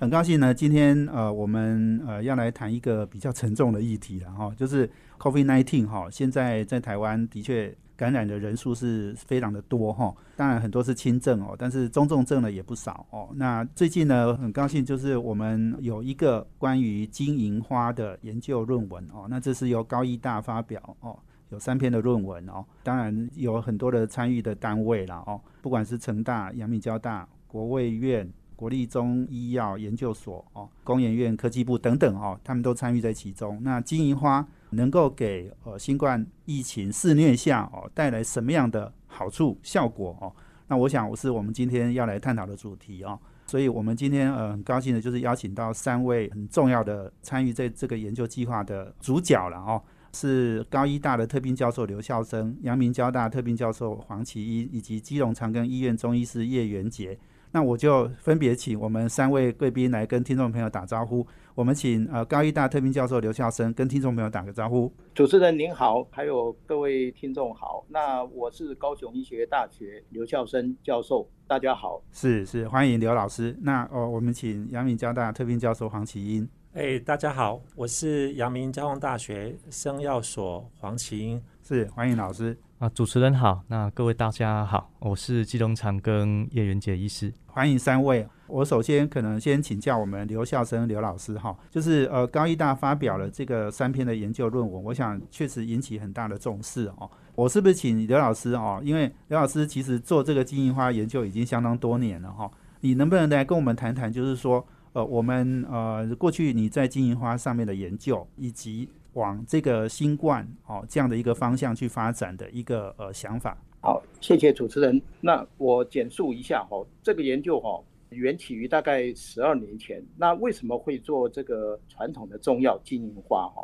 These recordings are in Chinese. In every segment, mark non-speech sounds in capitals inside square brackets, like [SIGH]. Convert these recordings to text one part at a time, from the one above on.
很高兴呢，今天呃，我们呃要来谈一个比较沉重的议题了哈，就是 COVID nineteen 哈，现在在台湾的确感染的人数是非常的多哈，当然很多是轻症哦，但是中重症的也不少哦。那最近呢，很高兴就是我们有一个关于金银花的研究论文哦，那这是由高医大发表哦，有三篇的论文哦，当然有很多的参与的单位了哦，不管是成大、阳明交大、国卫院。国立中医药研究所哦，工研院科技部等等哦，他们都参与在其中。那金银花能够给呃新冠疫情肆虐下哦带来什么样的好处效果哦？那我想我是我们今天要来探讨的主题哦。所以我们今天呃很高兴的就是邀请到三位很重要的参与在这个研究计划的主角了哦，是高医大的特聘教授刘孝生，阳明交大特聘教授黄奇一，以及基隆长庚医院中医师叶元杰。那我就分别请我们三位贵宾来跟听众朋友打招呼。我们请呃高医大特聘教授刘孝生跟听众朋友打个招呼。主持人您好，还有各位听众好。那我是高雄医学大学刘孝生教授，大家好。是是，欢迎刘老师。那哦，我们请阳明交大特聘教授黄启英。哎，大家好，我是阳明交通大学生药所黄启英。是，欢迎老师。啊，主持人好，那各位大家好，我是基隆长跟叶元杰医师，欢迎三位。我首先可能先请教我们刘孝生刘老师哈，就是呃高医大发表了这个三篇的研究论文，我想确实引起很大的重视哦。我是不是请刘老师哦？因为刘老师其实做这个金银花研究已经相当多年了哈，你能不能来跟我们谈谈，就是说呃我们呃过去你在金银花上面的研究以及。往这个新冠哦这样的一个方向去发展的一个呃想法。好，谢谢主持人。那我简述一下哈，这个研究哈缘起于大概十二年前。那为什么会做这个传统的中药金银花哈？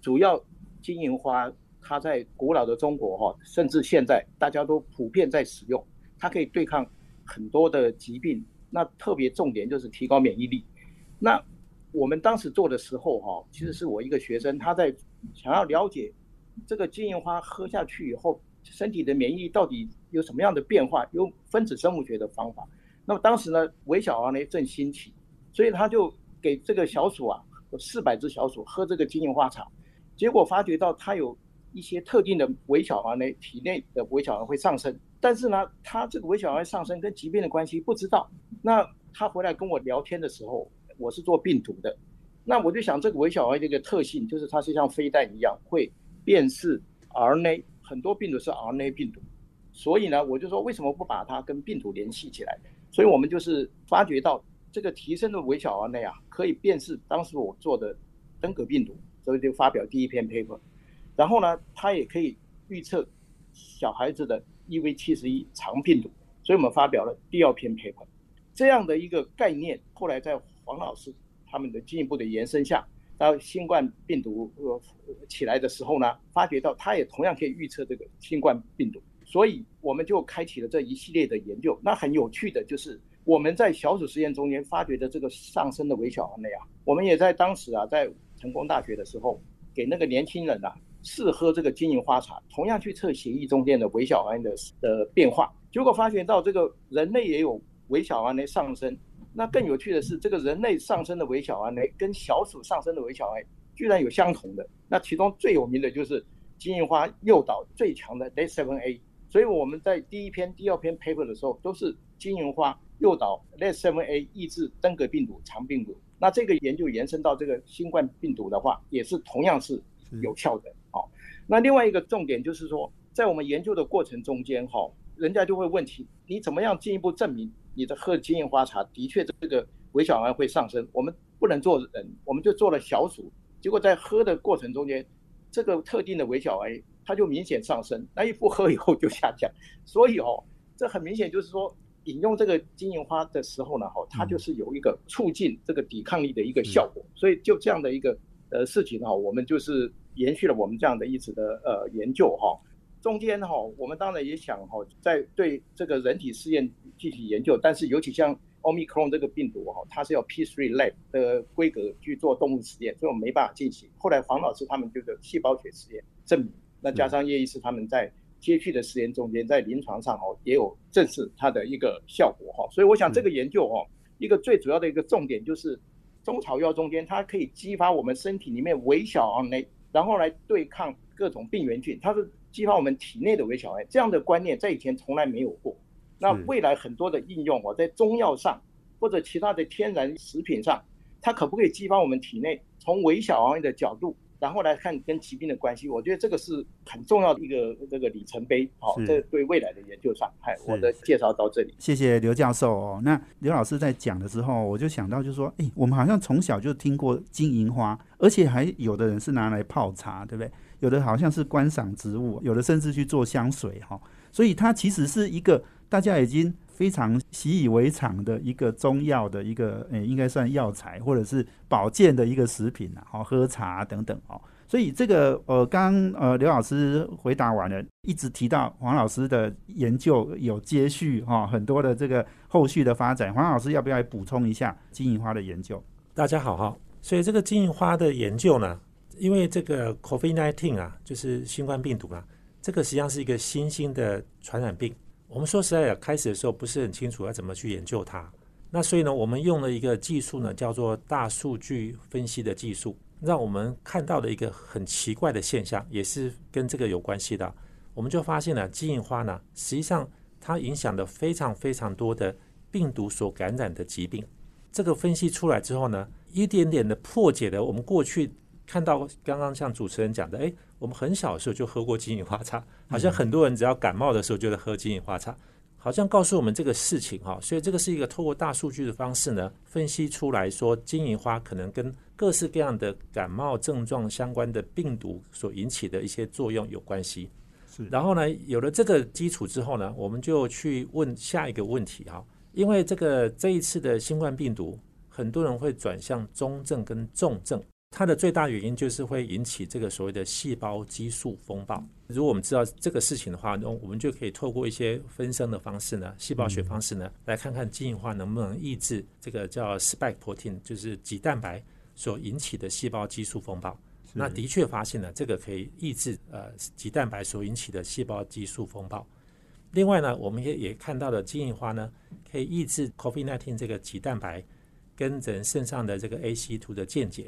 主要金银花它在古老的中国哈，甚至现在大家都普遍在使用，它可以对抗很多的疾病。那特别重点就是提高免疫力。那我们当时做的时候，哈，其实是我一个学生，他在想要了解这个金银花喝下去以后，身体的免疫力到底有什么样的变化，用分子生物学的方法。那么当时呢，微小 RNA 正兴起，所以他就给这个小鼠啊，有四百只小鼠喝这个金银花茶，结果发觉到它有一些特定的微小 RNA 体内的微小 RNA 会上升，但是呢，它这个微小 RNA 上升跟疾病的关系不知道。那他回来跟我聊天的时候。我是做病毒的，那我就想这个微小 RNA 的一个特性就是它是像飞弹一样会辨识 RNA，很多病毒是 RNA 病毒，所以呢，我就说为什么不把它跟病毒联系起来？所以我们就是发觉到这个提升的微小 RNA 啊，可以辨识当时我做的登革病毒，所以就发表第一篇 paper。然后呢，它也可以预测小孩子的 EV 七十一肠病毒，所以我们发表了第二篇 paper。这样的一个概念，后来在黄老师他们的进一步的延伸下，到新冠病毒呃起来的时候呢，发觉到它也同样可以预测这个新冠病毒，所以我们就开启了这一系列的研究。那很有趣的就是我们在小组实验中间发掘的这个上升的微小 RNA 啊，我们也在当时啊，在成功大学的时候，给那个年轻人啊试喝这个金银花茶，同样去测血液中间的微小胺的的变化，结果发觉到这个人类也有微小 RNA 上升。那更有趣的是，这个人类上升的微小 RNA 跟小鼠上升的微小 RNA 居然有相同的。那其中最有名的就是金银花诱导最强的 Let7A。所以我们在第一篇、第二篇 paper 的时候，都是金银花诱导 Let7A 抑制登革病毒、肠病毒。那这个研究延伸到这个新冠病毒的话，也是同样是有效的。好，那另外一个重点就是说，在我们研究的过程中间，哈，人家就会问起你怎么样进一步证明？你的喝金银花茶的确这个微小 RNA 会上升，我们不能做人，我们就做了小鼠，结果在喝的过程中间，这个特定的微小 RNA 它就明显上升，那一不喝以后就下降，所以哦，这很明显就是说饮用这个金银花的时候呢，哈，它就是有一个促进这个抵抗力的一个效果，所以就这样的一个呃事情哈，我们就是延续了我们这样的一直的呃研究哈。中间哈，我们当然也想哈，在对这个人体试验具体研究，但是尤其像 Omicron 这个病毒哈，它是要 P3 lab 的规格去做动物实验，所以我们没办法进行。后来黄老师他们就是细胞学实验证明，那加上叶医师他们在接续的实验中间，在临床上哦也有证实它的一个效果哈。所以我想这个研究哦，一个最主要的一个重点就是中草药中间它可以激发我们身体里面微小 RNA，然后来对抗各种病原菌，它是。激发我们体内的微小癌，这样的观念在以前从来没有过。那未来很多的应用，我在中药上或者其他的天然食品上，它可不可以激发我们体内从微小癌的角度，然后来看跟疾病的关系？我觉得这个是很重要的一个这个里程碑。好，这对未来的研究上，嗨，我的介绍到这里。谢谢刘教授哦。那刘老师在讲的时候，我就想到，就是说，哎，我们好像从小就听过金银花，而且还有的人是拿来泡茶，对不对？有的好像是观赏植物，有的甚至去做香水哈，所以它其实是一个大家已经非常习以为常的一个中药的一个，诶，应该算药材或者是保健的一个食品啊，好喝茶等等哦。所以这个呃，刚呃刘老师回答完了，一直提到黄老师的研究有接续哈，很多的这个后续的发展，黄老师要不要来补充一下金银花的研究？大家好哈，所以这个金银花的研究呢？因为这个 COVID-19 啊，就是新冠病毒啊，这个实际上是一个新兴的传染病。我们说实在的，开始的时候不是很清楚要怎么去研究它。那所以呢，我们用了一个技术呢，叫做大数据分析的技术，让我们看到了一个很奇怪的现象，也是跟这个有关系的。我们就发现了金银花呢，实际上它影响了非常非常多的病毒所感染的疾病。这个分析出来之后呢，一点点的破解了我们过去。看到刚刚像主持人讲的，哎，我们很小的时候就喝过金银花茶，好像很多人只要感冒的时候就在喝金银花茶，好像告诉我们这个事情哈。所以这个是一个透过大数据的方式呢，分析出来说金银花可能跟各式各样的感冒症状相关的病毒所引起的一些作用有关系。是，然后呢，有了这个基础之后呢，我们就去问下一个问题哈，因为这个这一次的新冠病毒，很多人会转向中症跟重症。它的最大原因就是会引起这个所谓的细胞激素风暴。如果我们知道这个事情的话，那我们就可以透过一些分生的方式呢，细胞学方式呢，来看看金银花能不能抑制这个叫 spike protein，就是棘蛋白所引起的细胞激素风暴。那的确发现了这个可以抑制呃棘蛋白所引起的细胞激素风暴。另外呢，我们也也看到了金银花呢，可以抑制 COVID-19 这个棘蛋白跟人身上的这个 ACE2 的间接。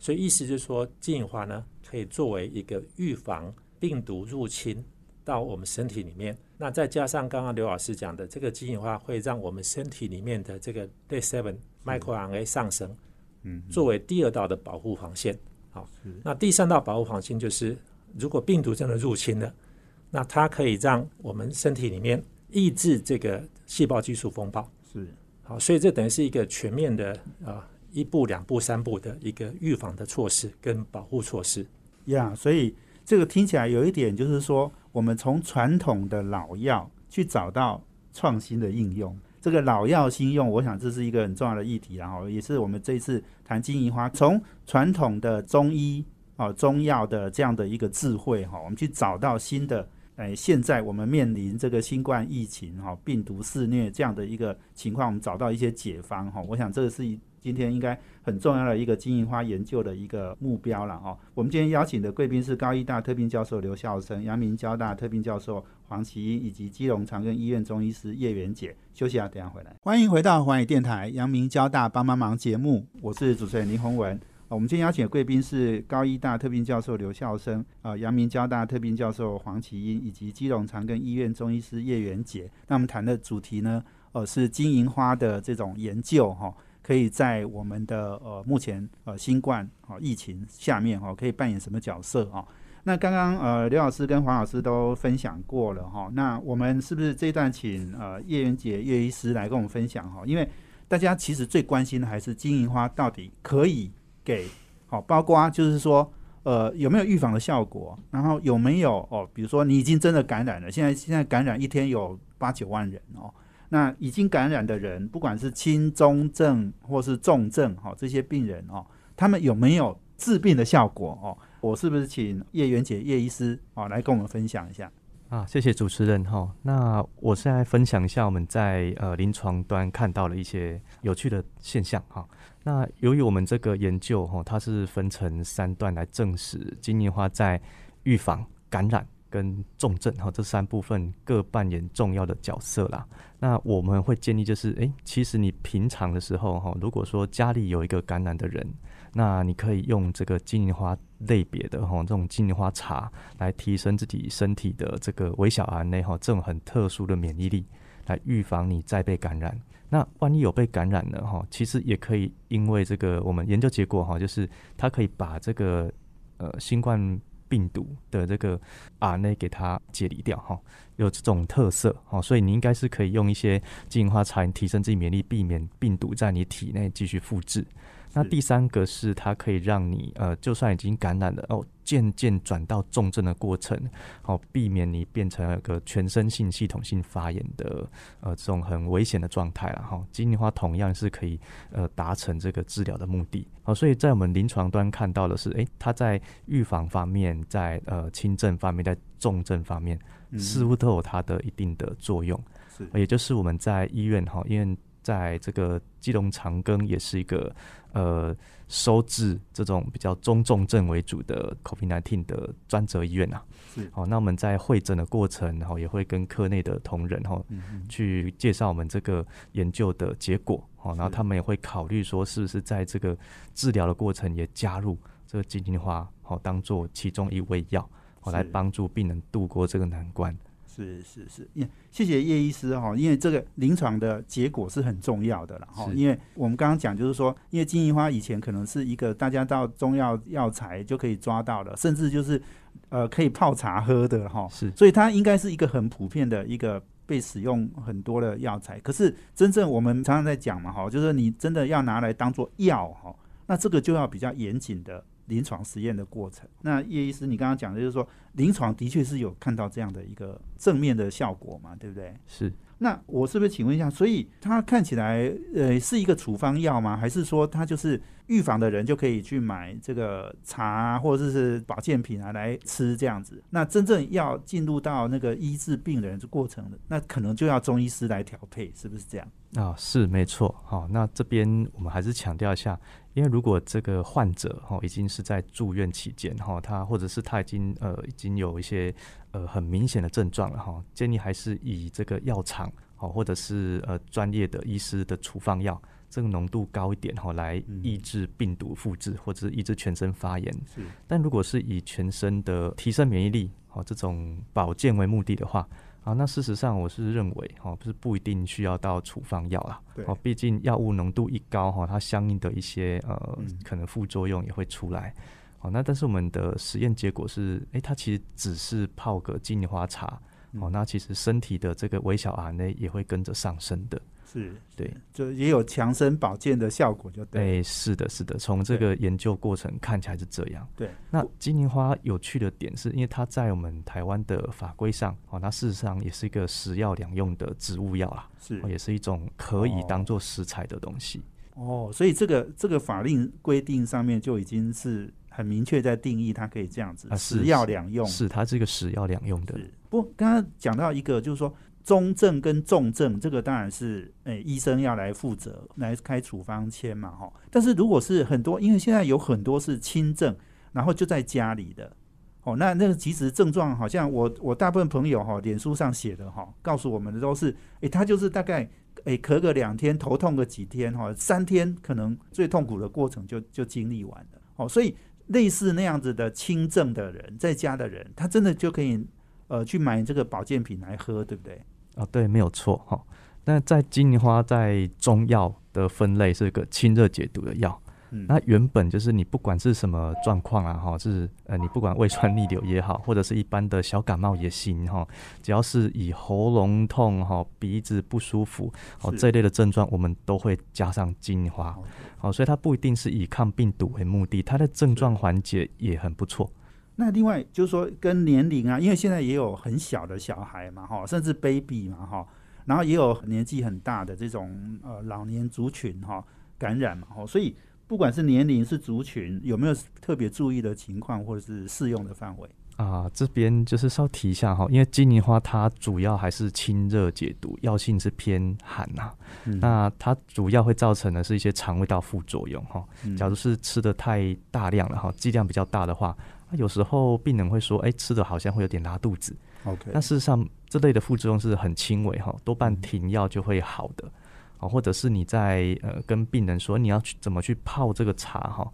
所以意思就是说，金银花呢可以作为一个预防病毒入侵到我们身体里面。那再加上刚刚刘老师讲的，这个金银花会让我们身体里面的这个 Day Seven microRNA 上升，嗯，作为第二道的保护防线。好，那第三道保护防线就是，如果病毒真的入侵了，那它可以让我们身体里面抑制这个细胞激素风暴。是，好，所以这等于是一个全面的啊。一步、两步、三步的一个预防的措施跟保护措施，呀，所以这个听起来有一点，就是说，我们从传统的老药去找到创新的应用，这个老药新用，我想这是一个很重要的议题，然后也是我们这一次谈金银花，从传统的中医啊中药的这样的一个智慧哈，我们去找到新的，哎，现在我们面临这个新冠疫情哈，病毒肆虐这样的一个情况，我们找到一些解方哈，我想这个是一。今天应该很重要的一个金银花研究的一个目标了哦。我们今天邀请的贵宾是高医大特聘教授刘孝生、阳明交大特聘教授黄奇英以及基隆长庚医院中医师叶元杰。休息啊，等下回来。欢迎回到环宇电台阳明交大帮帮忙节目，我是主持人林宏文。我们今天邀请的贵宾是高医大特聘教授刘孝生、啊阳明交大特聘教授黄奇英以及基隆长庚医院中医师叶元杰。那我们谈的主题呢，呃，是金银花的这种研究哈。可以在我们的呃目前呃新冠哦疫情下面哈，可以扮演什么角色啊？那刚刚呃刘老师跟黄老师都分享过了哈，那我们是不是这一段请呃叶元杰叶医师来跟我们分享哈？因为大家其实最关心的还是金银花到底可以给好，包括啊就是说呃有没有预防的效果，然后有没有哦，比如说你已经真的感染了，现在现在感染一天有八九万人哦。那已经感染的人，不管是轻中症或是重症，哈，这些病人哦，他们有没有治病的效果哦。我是不是请叶元姐叶医师哦来跟我们分享一下？啊，谢谢主持人哈。那我现在分享一下我们在呃临床端看到了一些有趣的现象哈。那由于我们这个研究哈，它是分成三段来证实金银花在预防感染跟重症哈这三部分各扮演重要的角色啦。那我们会建议就是，诶，其实你平常的时候哈，如果说家里有一个感染的人。那你可以用这个金银花类别的哈，这种金银花茶来提升自己身体的这个微小 RNA 哈，这种很特殊的免疫力，来预防你再被感染。那万一有被感染了哈，其实也可以因为这个我们研究结果哈，就是它可以把这个呃新冠病毒的这个 RNA 给它解离掉哈，有这种特色哈，所以你应该是可以用一些金银花茶提升自己免疫力，避免病毒在你体内继续复制。那第三个是它可以让你呃，就算已经感染了哦，渐渐转到重症的过程，好避免你变成一个全身性系统性发炎的呃这种很危险的状态了哈。金银花同样是可以呃达成这个治疗的目的，好，所以在我们临床端看到的是，诶，它在预防方面，在呃轻症方面，在重症方面，似乎都有它的一定的作用，是，也就是我们在医院哈，因为在这个基隆长庚也是一个。呃，收治这种比较中重症为主的 COVID-19 的专责医院啊，是。好，那我们在会诊的过程，然后也会跟科内的同仁哈，去介绍我们这个研究的结果，好，然后他们也会考虑说，是不是在这个治疗的过程也加入这个金银花，好，当做其中一味药，好，来帮助病人度过这个难关。是是是，谢谢叶医师哈，因为这个临床的结果是很重要的了哈。因为我们刚刚讲就是说，因为金银花以前可能是一个大家到中药药材就可以抓到的，甚至就是呃可以泡茶喝的哈。是，所以它应该是一个很普遍的一个被使用很多的药材。可是真正我们常常在讲嘛哈，就是你真的要拿来当做药哈，那这个就要比较严谨的。临床实验的过程，那叶医师，你刚刚讲的就是说，临床的确是有看到这样的一个正面的效果嘛，对不对？是。那我是不是请问一下，所以它看起来呃是一个处方药吗？还是说它就是预防的人就可以去买这个茶或者是保健品啊来吃这样子？那真正要进入到那个医治病人的过程的，那可能就要中医师来调配，是不是这样？啊，是没错。好，那这边我们还是强调一下。因为如果这个患者哈已经是在住院期间哈，他或者是他已经呃已经有一些呃很明显的症状了哈，建议还是以这个药厂哦或者是呃专业的医师的处方药，这个浓度高一点哈，来抑制病毒复制或者是抑制全身发炎。是，但如果是以全身的提升免疫力哦这种保健为目的的话。啊，那事实上我是认为，哈，不是不一定需要到处方药啦。对，哦，毕竟药物浓度一高，哈，它相应的一些呃可能副作用也会出来。哦，那但是我们的实验结果是，哎，它其实只是泡个金银花茶，哦，那其实身体的这个微小 RNA 也会跟着上升的。是对，就也有强身保健的效果，就对。哎，是的，是的，从这个研究过程看起来是这样。对，那金银花有趣的点是，因为它在我们台湾的法规上，哦，那事实上也是一个食药两用的植物药啦，是，也是一种可以当做食材的东西。哦，所以这个这个法令规定上面就已经是很明确在定义，它可以这样子啊食药两用，是它是一个食药两用的。不，刚刚讲到一个就是说。中症跟重症，这个当然是诶，医生要来负责来开处方签嘛，哈。但是如果是很多，因为现在有很多是轻症，然后就在家里的，哦，那那个其实症状好像我我大部分朋友哈，脸书上写的哈，告诉我们的都是，诶，他就是大概诶咳个两天，头痛个几天，哈，三天可能最痛苦的过程就就经历完了，哦，所以类似那样子的轻症的人，在家的人，他真的就可以。呃，去买这个保健品来喝，对不对？啊，对，没有错哈。那在金银花在中药的分类是一个清热解毒的药。嗯，那原本就是你不管是什么状况啊，哈，是呃，你不管胃酸逆流也好，或者是一般的小感冒也行哈，只要是以喉咙痛哈、鼻子不舒服哦这一类的症状，我们都会加上金银花。好，所以它不一定是以抗病毒为目的，它的症状缓解也很不错。那另外就是说，跟年龄啊，因为现在也有很小的小孩嘛，哈，甚至 baby 嘛，哈，然后也有年纪很大的这种呃老年族群哈感染嘛，哈，所以不管是年龄是族群，有没有特别注意的情况或者是适用的范围？啊，这边就是稍提一下哈，因为金银花它主要还是清热解毒，药性是偏寒呐。那它主要会造成的是一些肠胃道副作用哈。假如是吃的太大量了哈，剂量比较大的话，有时候病人会说，哎，吃的好像会有点拉肚子。OK，那事实上这类的副作用是很轻微哈，多半停药就会好的。啊，或者是你在呃跟病人说你要去怎么去泡这个茶哈。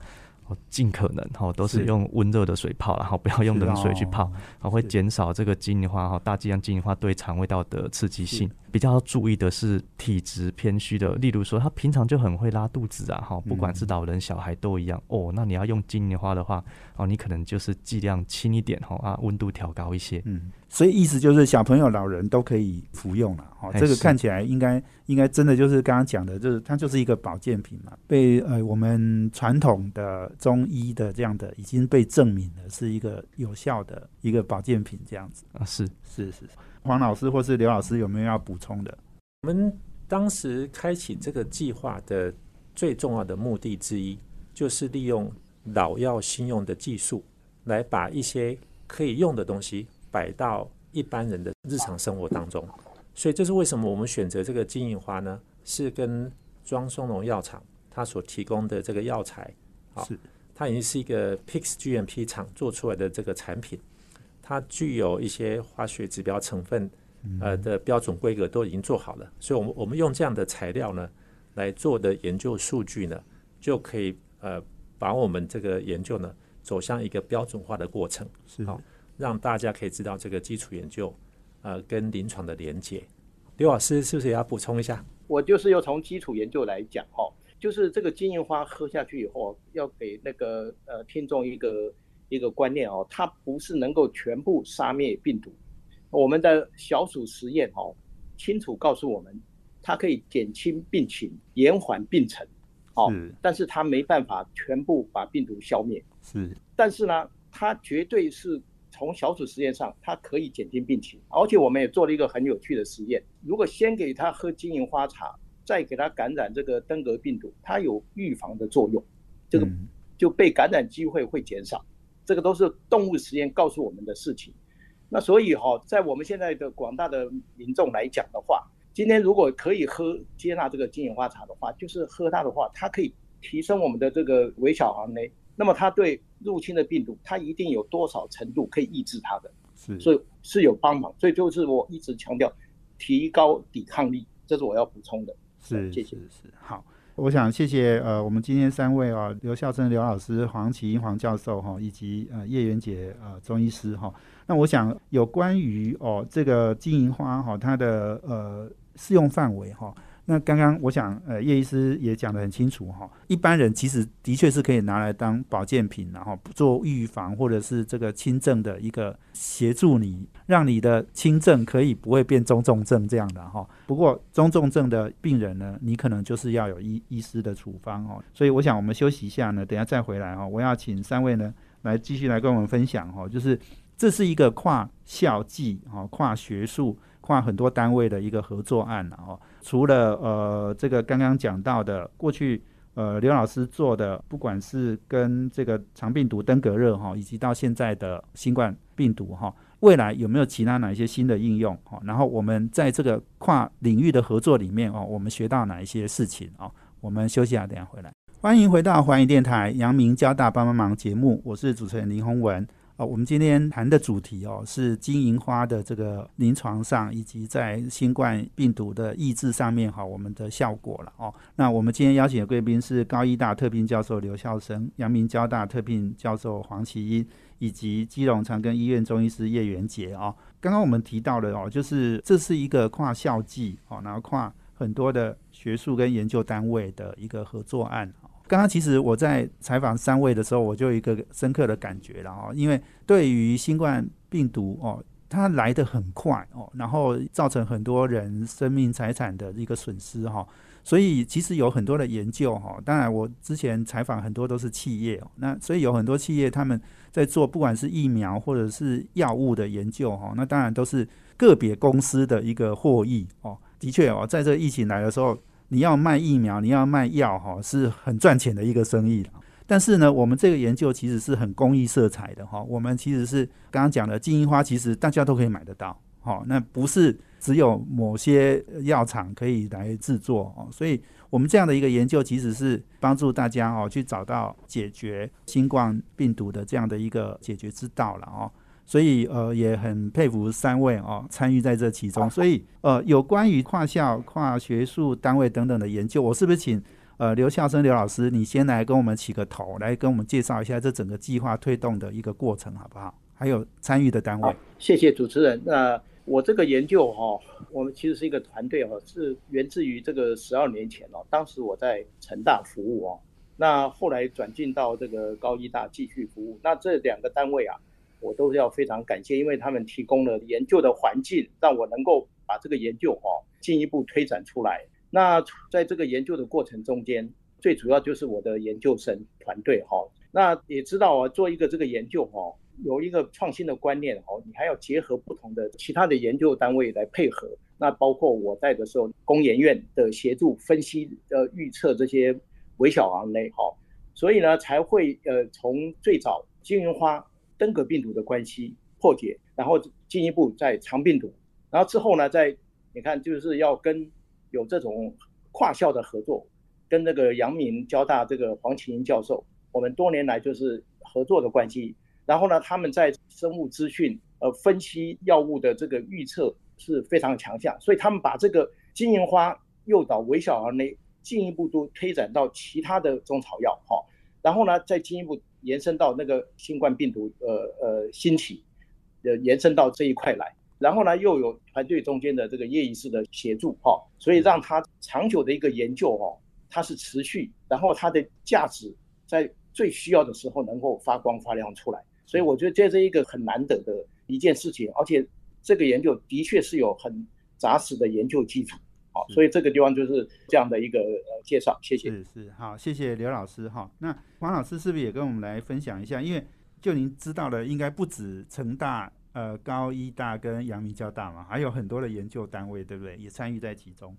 尽可能哈，都是用温热的水泡，然后不要用冷水去泡，好会减少这个金银花哈，大剂量金银花对肠胃道的刺激性。比较要注意的是体质偏虚的，例如说他平常就很会拉肚子啊，哈，不管是老人小孩都一样哦。那你要用金银花的话，哦，你可能就是剂量轻一点哈，啊，温度调高一些。嗯，所以意思就是小朋友、老人都可以服用了。哦，这个看起来应该应该真的就是刚刚讲的，就是它就是一个保健品嘛，被呃我们传统的中医的这样的已经被证明了是一个有效的一个保健品这样子啊，是是是。黄老师或是刘老师有没有要补充的？我们当时开启这个计划的最重要的目的之一，就是利用老药新用的技术，来把一些可以用的东西摆到一般人的日常生活当中。所以这是为什么我们选择这个金银花呢？是跟庄松龙药厂它所提供的这个药材，啊，它已经是一个 Pix GMP 厂做出来的这个产品。它具有一些化学指标成分，呃的标准规格都已经做好了，所以，我们我们用这样的材料呢来做的研究数据呢，就可以呃把我们这个研究呢走向一个标准化的过程，好，让大家可以知道这个基础研究呃跟临床的连接。刘老师是不是也要补充一下？我就是要从基础研究来讲哈，就是这个金银花喝下去以后，要给那个呃听众一个。一个观念哦，它不是能够全部杀灭病毒。我们的小鼠实验哦，清楚告诉我们，它可以减轻病情、延缓病程，哦，但是它没办法全部把病毒消灭。是，但是呢，它绝对是从小鼠实验上，它可以减轻病情。而且我们也做了一个很有趣的实验：如果先给它喝金银花茶，再给它感染这个登革病毒，它有预防的作用，这个就被感染机会会减少。这个都是动物实验告诉我们的事情，那所以哈，在我们现在的广大的民众来讲的话，今天如果可以喝接纳这个金银花茶的话，就是喝它的话，它可以提升我们的这个微小 RNA，那么它对入侵的病毒，它一定有多少程度可以抑制它的，是，所以是有帮忙，所以就是我一直强调提高抵抗力，这是我要补充的，是，谢谢，是好。我想谢谢呃，我们今天三位啊，刘孝生刘老师、黄启英黄教授哈，以及呃叶元杰呃中医师哈。那我想有关于哦这个金银花哈，它的呃适用范围哈。那刚刚我想，呃，叶医师也讲得很清楚哈，一般人其实的确是可以拿来当保健品，然后做预防或者是这个轻症的一个协助你，让你的轻症可以不会变中重症这样的哈。不过中重症的病人呢，你可能就是要有医医师的处方哦。所以我想我们休息一下呢，等下再回来哈。我要请三位呢来继续来跟我们分享哈，就是这是一个跨校际哈、跨学术。跨很多单位的一个合作案了哦，除了呃这个刚刚讲到的过去呃刘老师做的，不管是跟这个长病毒登革热哈，以及到现在的新冠病毒哈，未来有没有其他哪一些新的应用哈？然后我们在这个跨领域的合作里面哦，我们学到哪一些事情哦？我们休息下，等下回来。欢迎回到环宇电台阳明交大帮帮忙节目，我是主持人林宏文。啊，我们今天谈的主题哦，是金银花的这个临床上，以及在新冠病毒的抑制上面哈，我们的效果了哦。那我们今天邀请的贵宾是高医大特聘教授刘孝生，阳明交大特聘教授黄奇英，以及基隆长庚医院中医师叶元杰哦。刚刚我们提到了哦，就是这是一个跨校际哦，然后跨很多的学术跟研究单位的一个合作案。刚刚其实我在采访三位的时候，我就有一个深刻的感觉了哦，因为对于新冠病毒哦，它来得很快哦，然后造成很多人生命财产的一个损失哈，所以其实有很多的研究哈，当然我之前采访很多都是企业，那所以有很多企业他们在做不管是疫苗或者是药物的研究哈，那当然都是个别公司的一个获益哦，的确哦，在这疫情来的时候。你要卖疫苗，你要卖药，哈，是很赚钱的一个生意。但是呢，我们这个研究其实是很公益色彩的，哈。我们其实是刚刚讲的金银花，其实大家都可以买得到，哈。那不是只有某些药厂可以来制作，哦。所以我们这样的一个研究，其实是帮助大家哦去找到解决新冠病毒的这样的一个解决之道了，哦。所以呃也很佩服三位哦参与在这其中。所以呃有关于跨校、跨学术单位等等的研究，我是不是请呃刘孝生刘老师你先来跟我们起个头，来跟我们介绍一下这整个计划推动的一个过程好不好？还有参与的单位。谢谢主持人。那我这个研究哈，我们其实是一个团队哈，是源自于这个十二年前哦，当时我在成大服务哦，那后来转进到这个高医大继续服务。那这两个单位啊。我都要非常感谢，因为他们提供了研究的环境，让我能够把这个研究哈进一步推展出来。那在这个研究的过程中间，最主要就是我的研究生团队哈。那也知道啊，做一个这个研究哈，有一个创新的观念哈，你还要结合不同的其他的研究单位来配合。那包括我在的时候，工研院的协助分析呃预测这些微小行列哈，所以呢才会呃从最早金银花。登革病毒的关系破解，然后进一步在肠病毒，然后之后呢，在你看就是要跟有这种跨校的合作，跟那个阳明交大这个黄启英教授，我们多年来就是合作的关系。然后呢，他们在生物资讯呃分析药物的这个预测是非常强项，所以他们把这个金银花诱导微小 RNA 进一步都推展到其他的中草药哈，然后呢，再进一步。延伸到那个新冠病毒，呃呃兴起，呃延伸到这一块来，然后呢又有团队中间的这个叶医师的协助哈，所以让他长久的一个研究哈，它是持续，然后它的价值在最需要的时候能够发光发亮出来，所以我觉得这是一个很难得的一件事情，而且这个研究的确是有很扎实的研究基础。好，所以这个地方就是这样的一个呃介绍，谢谢。是是，好，谢谢刘老师哈。那黄老师是不是也跟我们来分享一下？因为就您知道的，应该不止成大、呃高医大跟阳明交大嘛，还有很多的研究单位，对不对？也参与在其中。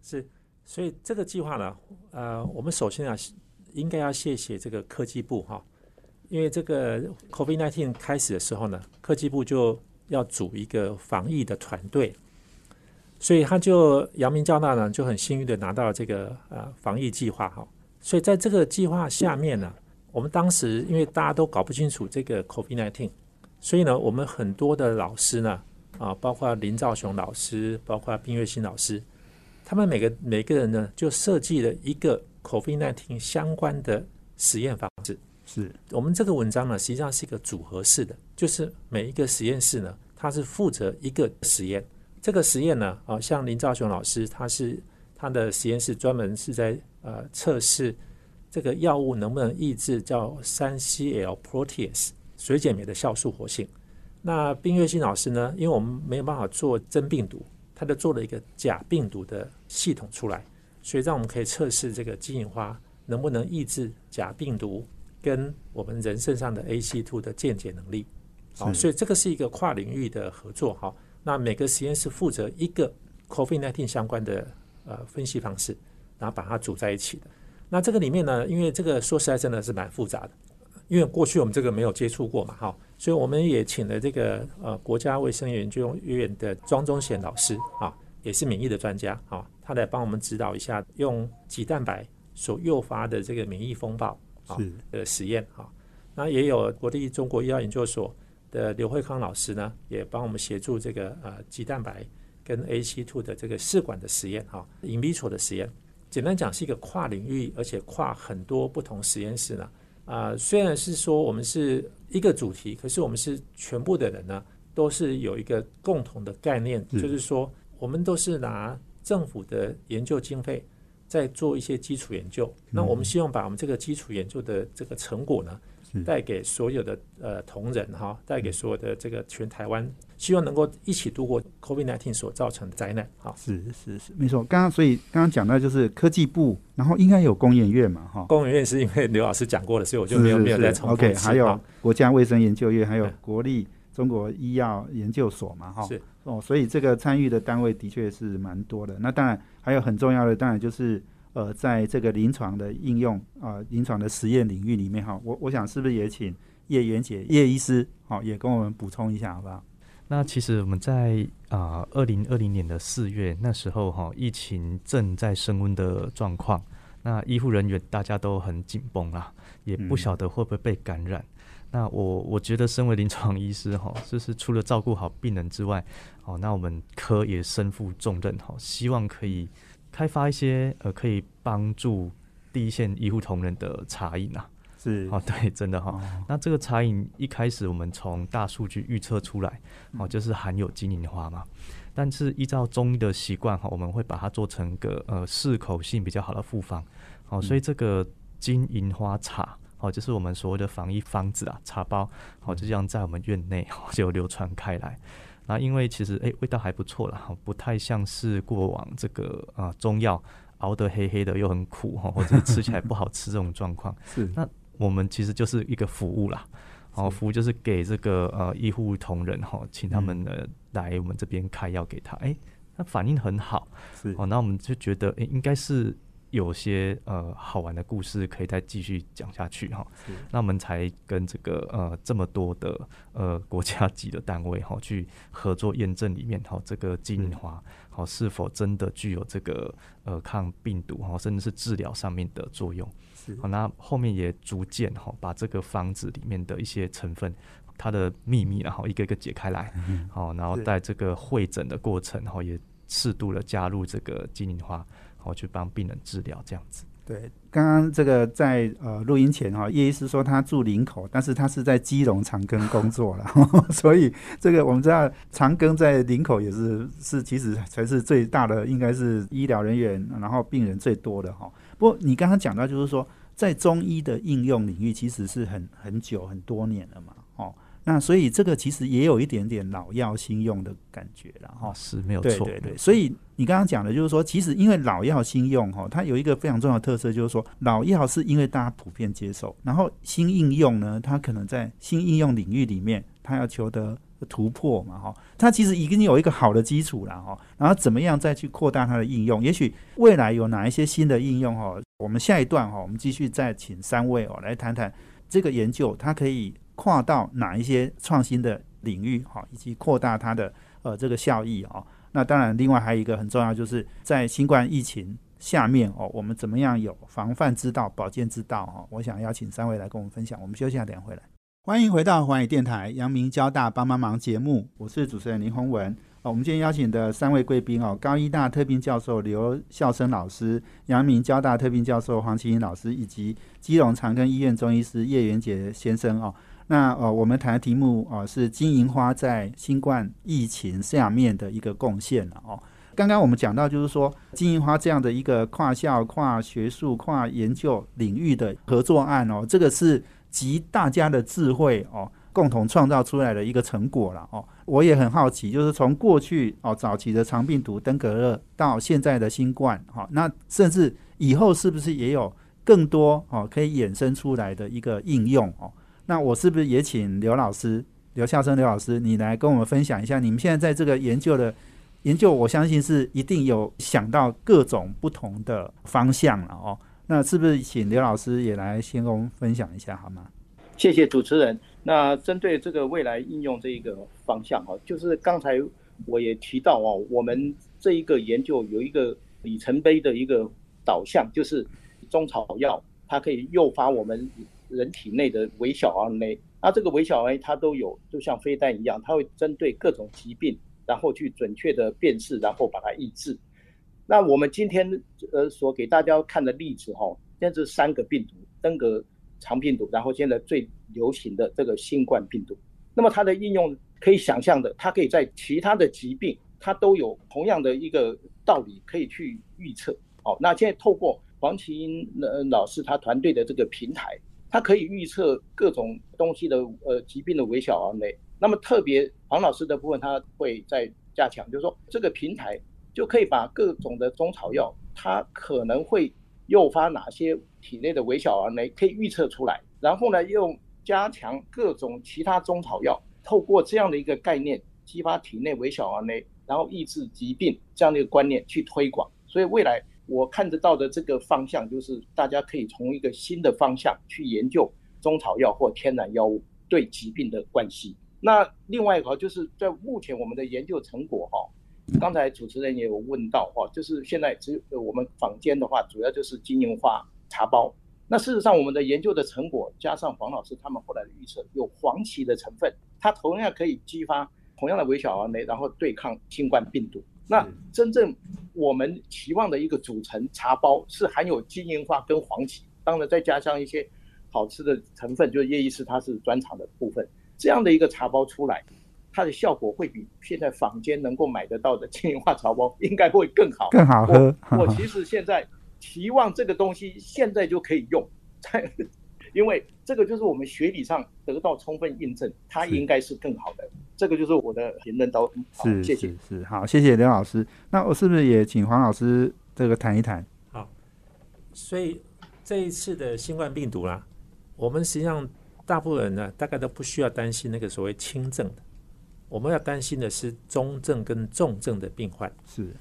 是，所以这个计划呢，呃，我们首先啊，应该要谢谢这个科技部哈，因为这个 COVID-19 开始的时候呢，科技部就要组一个防疫的团队。所以他就阳明交大呢就很幸运的拿到了这个呃防疫计划哈，所以在这个计划下面呢，我们当时因为大家都搞不清楚这个 COVID-19，所以呢我们很多的老师呢啊，包括林兆雄老师，包括冰月新老师，他们每个每个人呢就设计了一个 COVID-19 相关的实验方式。是我们这个文章呢实际上是一个组合式的，就是每一个实验室呢它是负责一个实验。这个实验呢，啊，像林兆雄老师，他是他的实验室专门是在呃测试这个药物能不能抑制叫三 CL protease 水解酶的酵素活性。那冰月新老师呢，因为我们没有办法做真病毒，他就做了一个假病毒的系统出来，所以让我们可以测试这个金银花能不能抑制假病毒跟我们人身上的 A C two 的间接能力。好，所以这个是一个跨领域的合作，哈。那每个实验室负责一个 COVID-19 相关的呃分析方式，然后把它组在一起的。那这个里面呢，因为这个说实在真的是蛮复杂的，因为过去我们这个没有接触过嘛，哈，所以我们也请了这个呃国家卫生研究院的庄中贤老师啊，也是免疫的专家啊，他来帮我们指导一下用鸡蛋白所诱发的这个免疫风暴啊的实验啊。那也有国立中国医药研究所。的刘慧康老师呢，也帮我们协助这个呃鸡蛋白跟 AC2 的这个试管的实验哈，in vitro 的实验。简单讲是一个跨领域，而且跨很多不同实验室呢。啊，虽然是说我们是一个主题，可是我们是全部的人呢，都是有一个共同的概念，就是说我们都是拿政府的研究经费在做一些基础研究。那我们希望把我们这个基础研究的这个成果呢。带给所有的呃同仁哈，带给所有的这个全台湾，希望能够一起度过 COVID-19 所造成的灾难。哈，是是是，没错。刚刚所以刚刚讲到就是科技部，然后应该有工研院嘛哈。工研院是因为刘老师讲过了，所以我就没有没有再重复。OK，还有国家卫生研究院，还有国立中国医药研究所嘛，哈，是哦，所以这个参与的单位的确是蛮多的。那当然还有很重要的，当然就是呃，在这个临床的应用啊，临床的实验领域里面哈，我我想是不是也请叶元姐叶医师好也跟我们补充一下，好不好？那其实我们在啊二零二零年的四月那时候哈，疫情正在升温的状况，那医护人员大家都很紧绷啦，也不晓得会不会被感染。那我我觉得身为临床医师哈，就是除了照顾好病人之外，哦，那我们科也身负重任哈，希望可以开发一些呃可以帮助第一线医护同仁的茶饮啊。是哦，对，真的哈。那这个茶饮一开始我们从大数据预测出来，哦，就是含有金银花嘛。但是依照中医的习惯哈，我们会把它做成个呃适口性比较好的复方。哦，所以这个金银花茶，哦，就是我们所谓的防疫方子啊，茶包，哦，就这样在我们院内就流传开来。那因为其实哎味道还不错啦，不太像是过往这个啊中药熬得黑黑的又很苦哈，或者吃起来不好吃这种状况。[LAUGHS] 是那。我们其实就是一个服务啦，哦服务就是给这个呃医护同仁哈，请他们呢来我们这边开药给他，哎，那反应很好，是哦，那我们就觉得哎应该是有些呃好玩的故事可以再继续讲下去哈，那我们才跟这个呃这么多的呃 [LAUGHS] 国家级的单位哈去合作验证里面哈这个金银花好是否真的具有这个呃抗病毒哈甚至是治疗上面的作用。好，那后面也逐渐哈把这个方子里面的一些成分，它的秘密然后一个一个解开来，好，然后在这个会诊的过程，然后也适度的加入这个金银花，好去帮病人治疗这样子。对，刚刚这个在呃录音前哈，叶医师说他住林口，但是他是在基隆长庚工作了，[LAUGHS] 所以这个我们知道长庚在林口也是是其实才是最大的，应该是医疗人员然后病人最多的哈。不过你刚刚讲到就是说。在中医的应用领域，其实是很很久很多年了嘛，哦，那所以这个其实也有一点点老药新用的感觉了，哈，是没有错，对对对。所以你刚刚讲的，就是说，其实因为老药新用，哈，它有一个非常重要的特色，就是说，老药是因为大家普遍接受，然后新应用呢，它可能在新应用领域里面，它要求得。突破嘛，哈，它其实已经有一个好的基础了，哈，然后怎么样再去扩大它的应用？也许未来有哪一些新的应用，哈，我们下一段哈，我们继续再请三位哦来谈谈这个研究，它可以跨到哪一些创新的领域，哈，以及扩大它的呃这个效益啊。那当然，另外还有一个很重要，就是在新冠疫情下面哦，我们怎么样有防范之道、保健之道哦？我想邀请三位来跟我们分享。我们休息下，等下回来。欢迎回到环宇电台阳明交大帮帮忙节目，我是主持人林宏文。哦，我们今天邀请的三位贵宾哦，高医大特聘教授刘孝生老师，阳明交大特聘教授黄启英老师，以及基隆长庚医院中医师叶元杰先生哦。那呃，我们谈的题目啊是金银花在新冠疫情下面的一个贡献了哦。刚刚我们讲到，就是说金银花这样的一个跨校、跨学术、跨研究领域的合作案哦，这个是。集大家的智慧哦，共同创造出来的一个成果了哦。我也很好奇，就是从过去哦早期的长病毒登革热到现在的新冠哈，那甚至以后是不是也有更多哦可以衍生出来的一个应用哦？那我是不是也请刘老师刘孝生刘老师，你来跟我们分享一下你们现在在这个研究的研究？我相信是一定有想到各种不同的方向了哦。那是不是请刘老师也来先跟我们分享一下好吗？谢谢主持人。那针对这个未来应用这一个方向哈，就是刚才我也提到哦，我们这一个研究有一个里程碑的一个导向，就是中草药它可以诱发我们人体内的微小 RNA。那这个微小 RNA 它都有，就像飞弹一样，它会针对各种疾病，然后去准确的辨识，然后把它抑制。那我们今天呃所给大家看的例子哈，现在是三个病毒，登革长病毒，然后现在最流行的这个新冠病毒。那么它的应用可以想象的，它可以在其他的疾病，它都有同样的一个道理可以去预测。好，那现在透过黄奇英呃老师他团队的这个平台，它可以预测各种东西的呃疾病的微小 RNA。那么特别黄老师的部分，他会在加强，就是说这个平台。就可以把各种的中草药，它可能会诱发哪些体内的微小 RNA，可以预测出来。然后呢，用加强各种其他中草药，透过这样的一个概念，激发体内微小 RNA，然后抑制疾病这样的一个观念去推广。所以未来我看得到的这个方向，就是大家可以从一个新的方向去研究中草药或天然药物对疾病的关系。那另外一个就是在目前我们的研究成果哈，刚才主持人也有问到哈，就是现在只有我们坊间的话，主要就是金银花茶包。那事实上我们的研究的成果加上黄老师他们后来的预测，有黄芪的成分，它同样可以激发同样的微小 RNA，然后对抗新冠病毒。那真正我们期望的一个组成茶包是含有金银花跟黄芪，当然再加上一些好吃的成分，就是叶医师他是专长的部分。这样的一个茶包出来，它的效果会比现在坊间能够买得到的金银花茶包应该会更好，更好喝。[LAUGHS] 我其实现在期望这个东西现在就可以用，[LAUGHS] 因为这个就是我们学理上得到充分印证，它应该是更好的。这个就是我的评论都是谢谢是好，谢谢刘老师。那我是不是也请黄老师这个谈一谈？好，所以这一次的新冠病毒啦，我们实际上。大部分人呢，大概都不需要担心那个所谓轻症的，我们要担心的是中症跟重症的病患。是，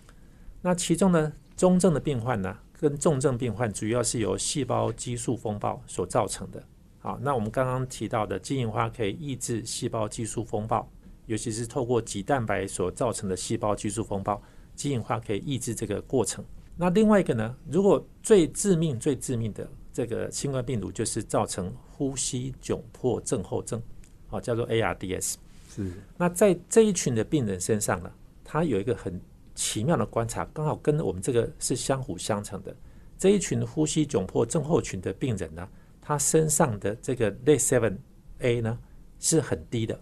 那其中呢，中症的病患呢，跟重症病患主要是由细胞激素风暴所造成的。好，那我们刚刚提到的金银花可以抑制细胞激素风暴，尤其是透过脊蛋白所造成的细胞激素风暴，基因化可以抑制这个过程。那另外一个呢，如果最致命、最致命的。这个新冠病毒就是造成呼吸窘迫症候症，哦，叫做 ARDS。是。那在这一群的病人身上呢，他有一个很奇妙的观察，刚好跟我们这个是相辅相成的。这一群呼吸窘迫症候群的病人呢，他身上的这个 l seven A 呢是很低的。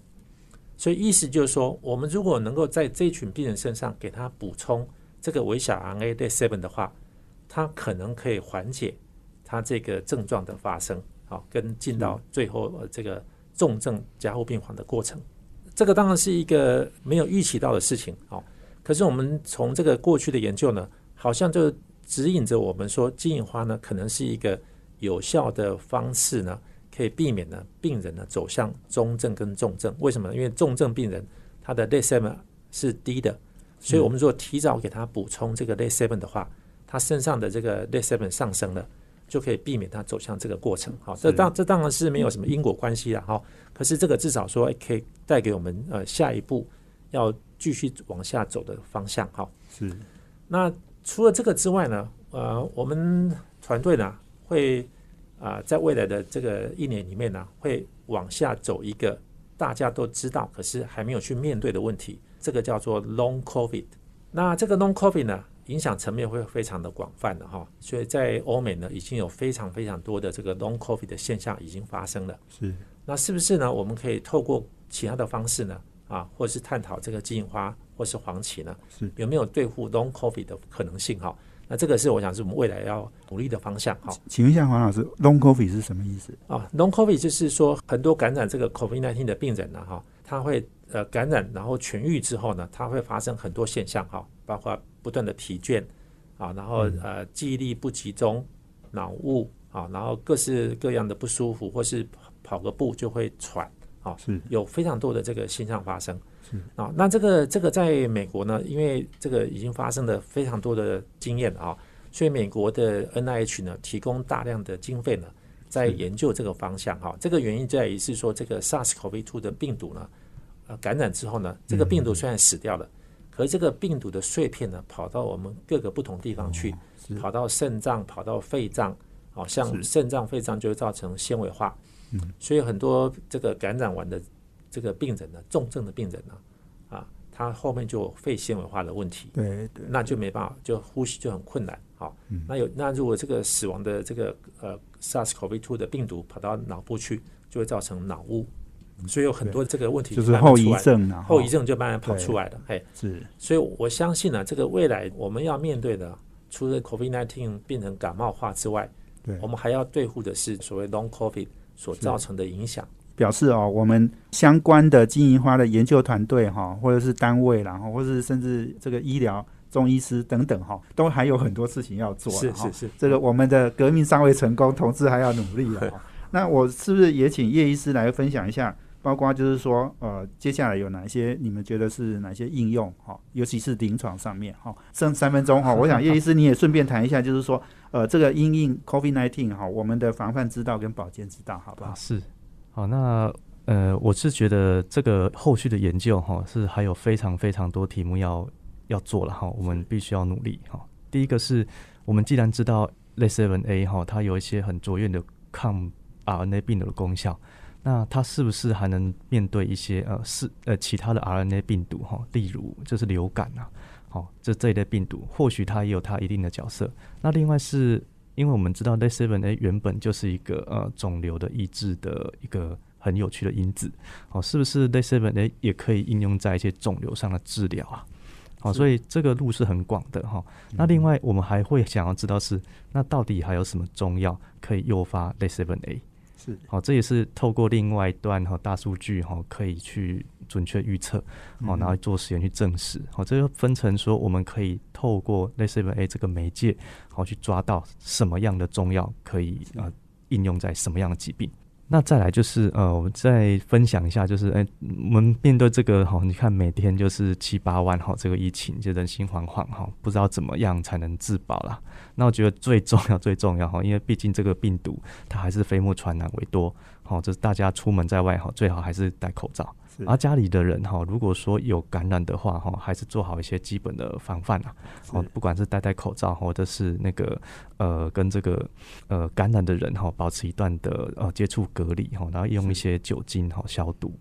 所以意思就是说，我们如果能够在这群病人身上给他补充这个微小 RNA l seven 的话，他可能可以缓解。他这个症状的发生，好，跟进到最后呃这个重症加护病房的过程，这个当然是一个没有预期到的事情，好，可是我们从这个过去的研究呢，好像就指引着我们说，金银花呢可能是一个有效的方式呢，可以避免呢病人呢走向中症跟重症。为什么呢？因为重症病人他的 l seven 是低的，所以我们如果提早给他补充这个 l seven 的话，他身上的这个 l seven 上升了。就可以避免他走向这个过程，好，这当这当然是没有什么因果关系了，哈。可是这个至少说可以带给我们呃下一步要继续往下走的方向，哈。是。那除了这个之外呢，呃，我们团队呢会啊在未来的这个一年里面呢会往下走一个大家都知道可是还没有去面对的问题，这个叫做 Long COVID。那这个 Long COVID 呢？影响层面会非常的广泛的哈，所以在欧美呢，已经有非常非常多的这个 long COVID 的现象已经发生了。是，那是不是呢？我们可以透过其他的方式呢，啊，或是探讨这个金银花或是黄芪呢，是有没有对付 long COVID 的可能性哈？那这个是我想是我们未来要努力的方向哈。请问一下黄老师，long COVID 是什么意思？啊，long COVID 就是说很多感染这个 COVID-19 的病人呢，哈，他会呃感染然后痊愈之后呢，他会发生很多现象哈，包括。不断的疲倦啊，然后呃记忆力不集中、脑雾啊，然后各式各样的不舒服，或是跑个步就会喘啊，是有非常多的这个现象发生。是啊，那这个这个在美国呢，因为这个已经发生了非常多的经验啊，所以美国的 NIH 呢提供大量的经费呢，在研究这个方向哈。这个原因在于是说，这个 SARS-CoV-2 的病毒呢，呃感染之后呢，这个病毒虽然死掉了。可是这个病毒的碎片呢，跑到我们各个不同地方去，跑到肾脏，跑到肺脏，好像肾脏、肺脏就会造成纤维化。嗯，所以很多这个感染完的这个病人呢，重症的病人呢，啊，他后面就有肺纤维化的问题。对对，那就没办法，就呼吸就很困难。好，那有那如果这个死亡的这个呃 SARS-CoV-2 的病毒跑到脑部去，就会造成脑雾。所以有很多这个问题就是后遗症啊，后遗症就慢慢跑出来了。哎，是，所以我相信呢，这个未来我们要面对的，除了 COVID-19 变成感冒化之外，对，我们还要对付的是所谓 Long COVID 所造成的影响。表示哦，我们相关的金银花的研究团队哈，或者是单位然后或者是甚至这个医疗中医师等等哈，都还有很多事情要做。是是是，这个我们的革命尚未成功，同志还要努力啊。[LAUGHS] 那我是不是也请叶医师来分享一下？包括就是说，呃，接下来有哪些你们觉得是哪些应用？哈，尤其是临床上面，哈，剩三分钟哈，[LAUGHS] 我想叶医师你也顺便谈一下，就是说，呃，这个因应 COVID-19 哈，我们的防范之道跟保健之道，好不好？是，好，那呃，我是觉得这个后续的研究哈，是还有非常非常多题目要要做了哈，我们必须要努力哈。第一个是我们既然知道类 seven A 哈，它有一些很卓越的抗 RNA 病毒的功效。那它是不是还能面对一些呃是呃其他的 RNA 病毒哈？例如就是流感啊，好这这一类病毒，或许它也有它一定的角色。那另外是因为我们知道 L7A 原本就是一个呃肿瘤的抑制的一个很有趣的因子，哦，是不是 L7A 也可以应用在一些肿瘤上的治疗啊？好，所以这个路是很广的哈。那另外我们还会想要知道是那到底还有什么中药可以诱发 L7A？是，好，这也是透过另外一段哈大数据哈，可以去准确预测，好，然后做实验去证实，好，这就分成说，我们可以透过类似 A 这个媒介，好去抓到什么样的中药可以啊应用在什么样的疾病。那再来就是呃，我们再分享一下，就是哎，我们面对这个哈，你看每天就是七八万哈，这个疫情就人心惶惶哈，不知道怎么样才能自保啦。那我觉得最重要最重要哈，因为毕竟这个病毒它还是飞沫传染为多，好，就是大家出门在外哈，最好还是戴口罩。而家里的人哈，如果说有感染的话哈，还是做好一些基本的防范啊。哦，不管是戴戴口罩，或者是那个呃，跟这个呃感染的人哈，保持一段的呃接触隔离哈，然后用一些酒精哈消毒。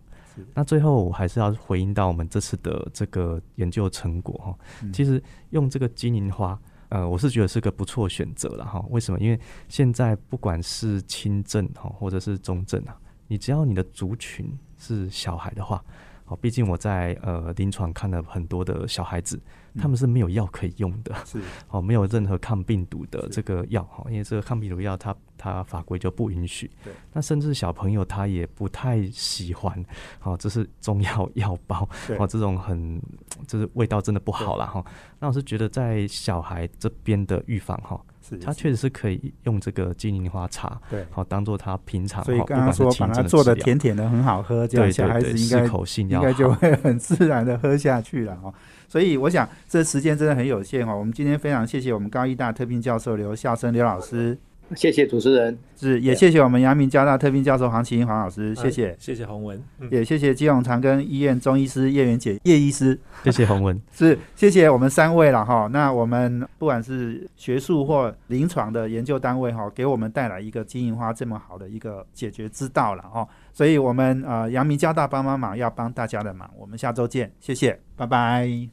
那最后我还是要回应到我们这次的这个研究成果哈。其实用这个金银花，呃，我是觉得是个不错选择了哈。为什么？因为现在不管是轻症哈，或者是中症啊，你只要你的族群。是小孩的话，哦，毕竟我在呃临床看了很多的小孩子，他们是没有药可以用的，是 [LAUGHS] 哦，没有任何抗病毒的这个药哈，因为这个抗病毒药它它法规就不允许。对，那甚至小朋友他也不太喜欢，哦，这是中药药包，哦，这种很就是味道真的不好了哈。那我是觉得在小孩这边的预防哈。它确实是可以用这个金银花茶，对，好当做它平常。所以刚刚说把它做的甜甜的很好喝，这样小孩子应该应该就会很自然的喝下去了哦。所以我想这时间真的很有限哦。我们今天非常谢谢我们高医大特聘教授刘孝生刘老师。谢谢主持人，是也谢谢我们阳明交大特聘教授黄启英黄老师，谢谢，谢谢洪文，也谢谢基隆长庚医院中医师叶元姐叶医师，谢谢 [LAUGHS] 洪文，是谢谢我们三位了哈。那我们不管是学术或临床的研究单位哈，给我们带来一个金银花这么好的一个解决之道了哈。所以我们呃阳明交大帮帮忙要帮大家的忙，我们下周见，谢谢，拜拜。